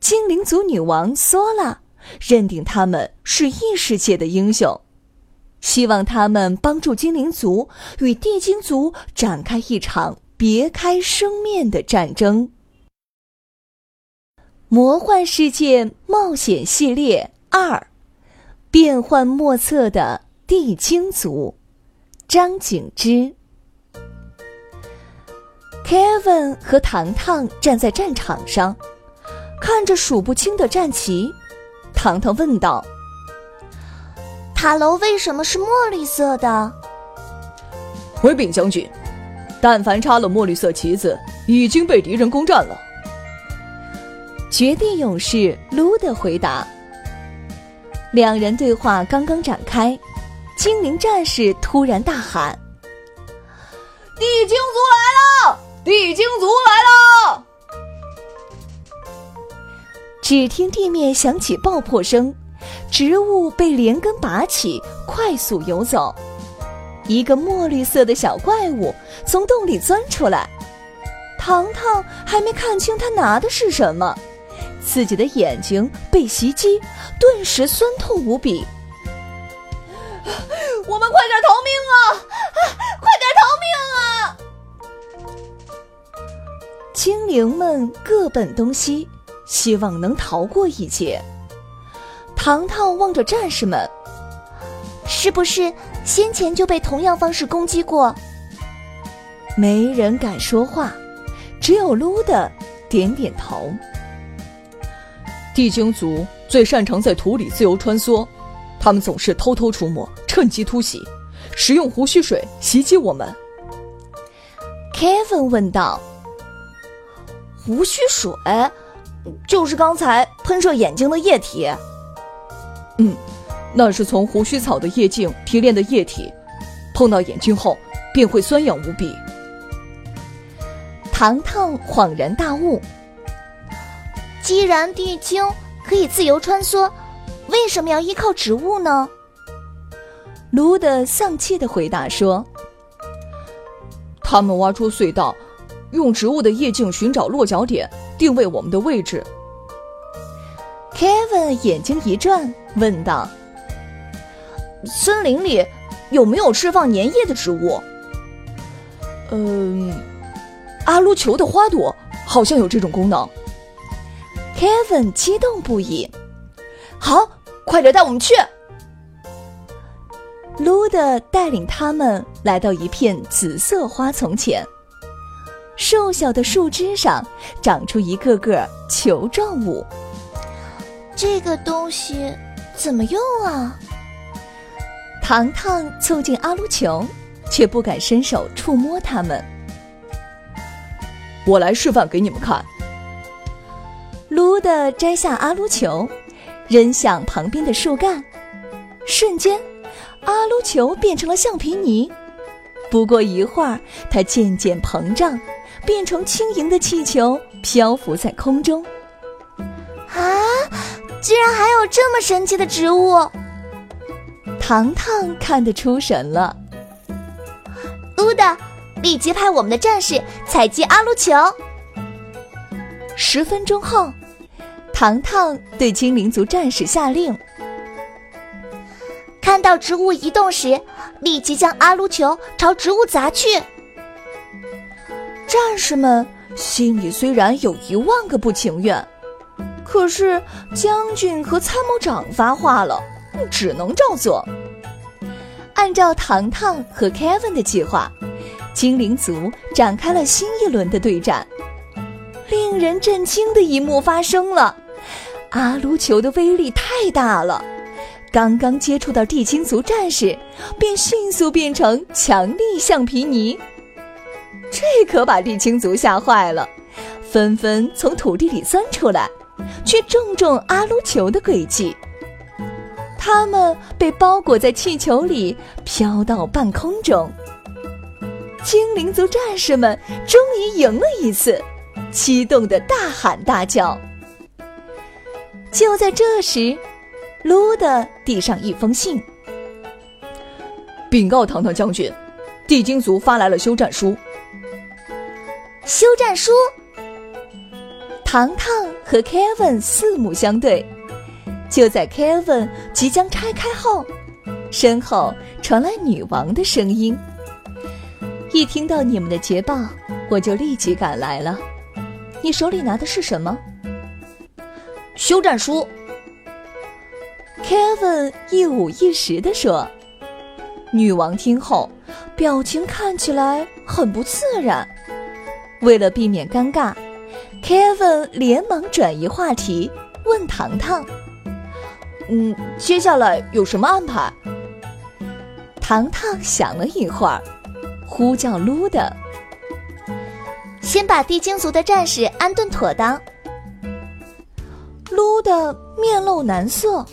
精灵族女王索拉认定他们是异世界的英雄，希望他们帮助精灵族与地精族展开一场别开生面的战争。魔幻世界冒险系列。二，变幻莫测的地精族，张景之。Kevin 和糖糖站在战场上，看着数不清的战旗。糖糖问道：“塔楼为什么是墨绿色的？”回禀将军，但凡插了墨绿色旗子，已经被敌人攻占了。绝地勇士卢的回答。两人对话刚刚展开，精灵战士突然大喊：“地精族来了！地精族来了！”只听地面响起爆破声，植物被连根拔起，快速游走。一个墨绿色的小怪物从洞里钻出来，糖糖还没看清他拿的是什么。自己的眼睛被袭击，顿时酸痛无比。我们快点逃命啊！快点逃命啊！精灵们各奔东西，希望能逃过一劫。糖糖望着战士们，是不是先前就被同样方式攻击过？没人敢说话，只有撸的点点头。地精族最擅长在土里自由穿梭，他们总是偷偷出没，趁机突袭，使用胡须水袭击我们。Kevin 问道：“胡须水，就是刚才喷射眼睛的液体？”“嗯，那是从胡须草的叶茎提炼的液体，碰到眼睛后便会酸痒无比。”糖糖恍然大悟。既然地精可以自由穿梭，为什么要依靠植物呢？卢德丧气的回答说：“他们挖出隧道，用植物的叶茎寻找落脚点，定位我们的位置。” Kevin 眼睛一转，问道：“森林里有没有释放粘液的植物？”“嗯，阿卢球的花朵好像有这种功能。” Kevin 激动不已，好，快点带我们去。卢德带领他们来到一片紫色花丛前，瘦小的树枝上长出一个个球状物。这个东西怎么用啊？糖糖凑近阿鲁球，却不敢伸手触摸它们。我来示范给你们看。撸的摘下阿鲁球，扔向旁边的树干，瞬间，阿鲁球变成了橡皮泥。不过一会儿，它渐渐膨胀，变成轻盈的气球，漂浮在空中。啊！居然还有这么神奇的植物！糖糖看得出神了。撸的，立即派我们的战士采集阿鲁球。十分钟后，糖糖对精灵族战士下令：看到植物移动时，立即将阿鲁球朝植物砸去。战士们心里虽然有一万个不情愿，可是将军和参谋长发话了，只能照做。按照糖糖和 Kevin 的计划，精灵族展开了新一轮的对战。令人震惊的一幕发生了：阿卢球的威力太大了，刚刚接触到地精族战士，便迅速变成强力橡皮泥。这可把地精族吓坏了，纷纷从土地里钻出来，去正中阿鲁球的诡计。他们被包裹在气球里，飘到半空中。精灵族战士们终于赢了一次，激动的大喊大叫。就在这时，卢德递上一封信，禀告堂堂将军，地精族发来了休战书。休战书。糖糖和 Kevin 四目相对。就在 Kevin 即将拆开后，身后传来女王的声音：“一听到你们的捷报，我就立即赶来了。你手里拿的是什么？”休战书。Kevin 一五一十地说。女王听后，表情看起来很不自然。为了避免尴尬，Kevin 连忙转移话题，问糖糖。嗯，接下来有什么安排？糖糖想了一会儿，呼叫卢德：“先把地精族的战士安顿妥当。”卢德面露难色：“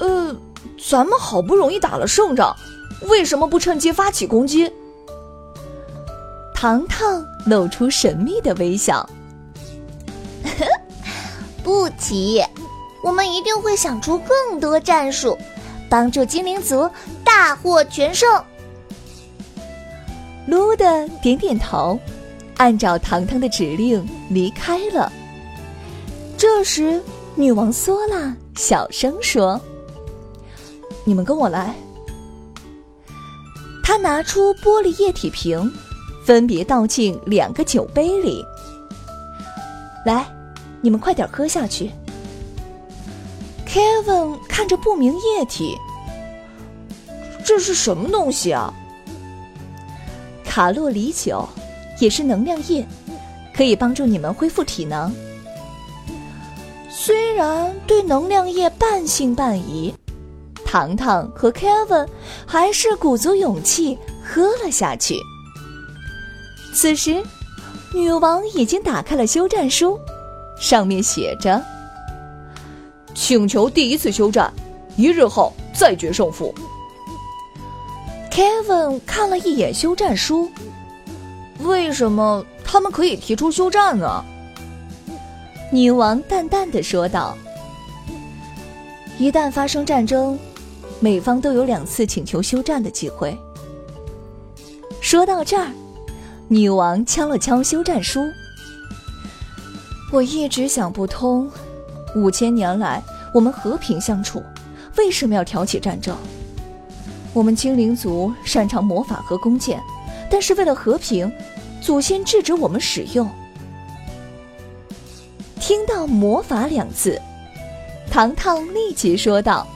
呃，咱们好不容易打了胜仗，为什么不趁机发起攻击？”糖糖露出神秘的微笑：“ 不急。”我们一定会想出更多战术，帮助精灵族大获全胜。卢德点点头，按照糖糖的指令离开了。这时，女王索拉小声说：“你们跟我来。”她拿出玻璃液体瓶，分别倒进两个酒杯里。来，你们快点喝下去。Kevin 看着不明液体，这是什么东西啊？卡洛里酒，也是能量液，可以帮助你们恢复体能。虽然对能量液半信半疑，糖糖和 Kevin 还是鼓足勇气喝了下去。此时，女王已经打开了休战书，上面写着。请求第一次休战，一日后再决胜负。Kevin 看了一眼休战书，为什么他们可以提出休战呢？女王淡淡的说道：“一旦发生战争，美方都有两次请求休战的机会。”说到这儿，女王敲了敲休战书。我一直想不通。五千年来，我们和平相处，为什么要挑起战争？我们精灵族擅长魔法和弓箭，但是为了和平，祖先制止我们使用。听到“魔法”两字，糖糖立即说道：“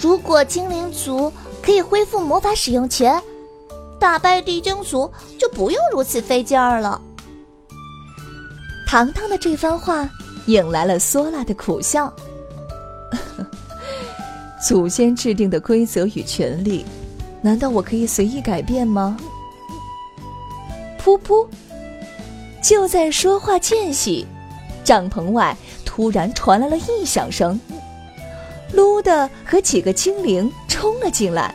如果精灵族可以恢复魔法使用权，打败地精族就不用如此费劲儿了。”糖糖的这番话。引来了索拉的苦笑。祖先制定的规则与权利，难道我可以随意改变吗？噗噗！就在说话间隙，帐篷外突然传来了异响声。卢德和几个精灵冲了进来。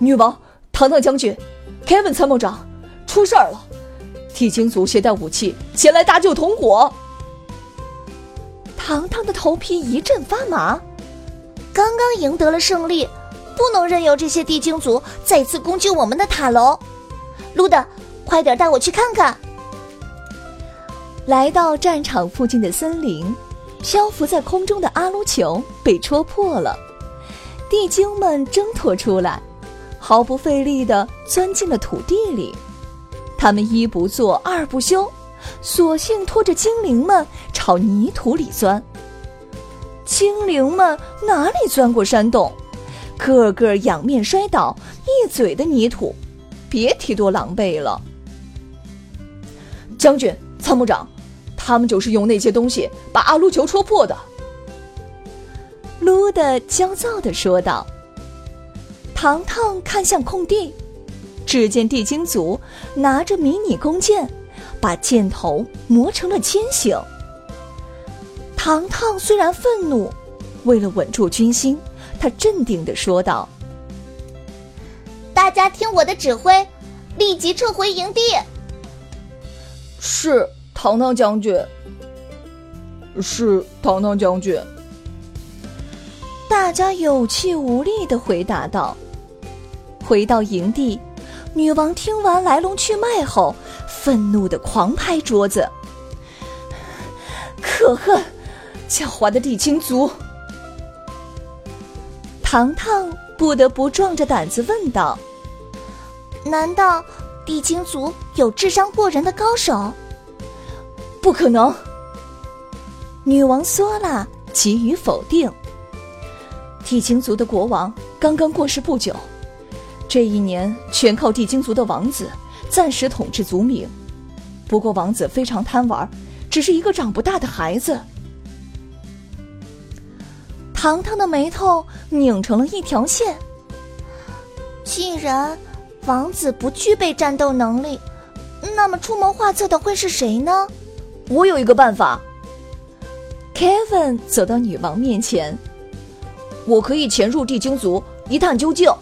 女王、糖糖将军、Kevin 参谋长，出事儿了！地精族携带武器前来搭救同伙，糖糖的头皮一阵发麻。刚刚赢得了胜利，不能任由这些地精族再次攻击我们的塔楼。卢德，快点带我去看看。来到战场附近的森林，漂浮在空中的阿鲁球被戳破了，地精们挣脱出来，毫不费力地钻进了土地里。他们一不做二不休，索性拖着精灵们朝泥土里钻。精灵们哪里钻过山洞，个个仰面摔倒，一嘴的泥土，别提多狼狈了。将军、参谋长，他们就是用那些东西把阿鲁球戳破的。卢的焦躁地说道。糖糖看向空地，只见地精族拿着迷你弓箭，把箭头磨成了尖形。糖糖虽然愤怒，为了稳住军心，他镇定地说道：“大家听我的指挥，立即撤回营地。”是，糖糖将军。是，糖糖将军。大家有气无力的回答道。回到营地，女王听完来龙去脉后，愤怒的狂拍桌子：“可恨，狡猾的地精族！”糖糖不得不壮着胆子问道：“难道地精族有智商过人的高手？”“不可能！”女王索拉给予否定。地精族的国王刚刚过世不久。这一年全靠地精族的王子暂时统治族民，不过王子非常贪玩，只是一个长不大的孩子。糖糖的眉头拧成了一条线。既然王子不具备战斗能力，那么出谋划策的会是谁呢？我有一个办法。Kevin 走到女王面前，我可以潜入地精族一探究竟。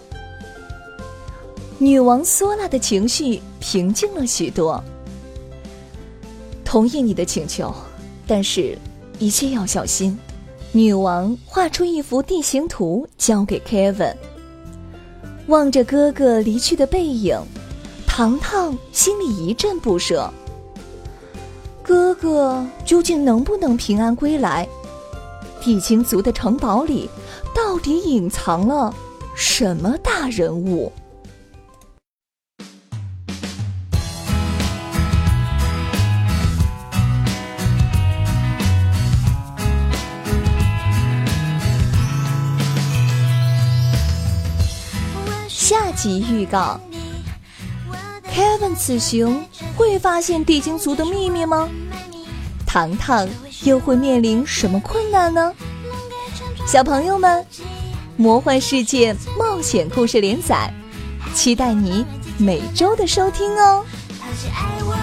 女王索拉的情绪平静了许多，同意你的请求，但是，一切要小心。女王画出一幅地形图，交给 Kevin。望着哥哥离去的背影，糖糖心里一阵不舍。哥哥究竟能不能平安归来？地精族的城堡里，到底隐藏了什么大人物？及预告：Kevin 此行会发现地精族的秘密吗？糖糖又会面临什么困难呢？小朋友们，魔幻世界冒险故事连载，期待你每周的收听哦。他是爱我，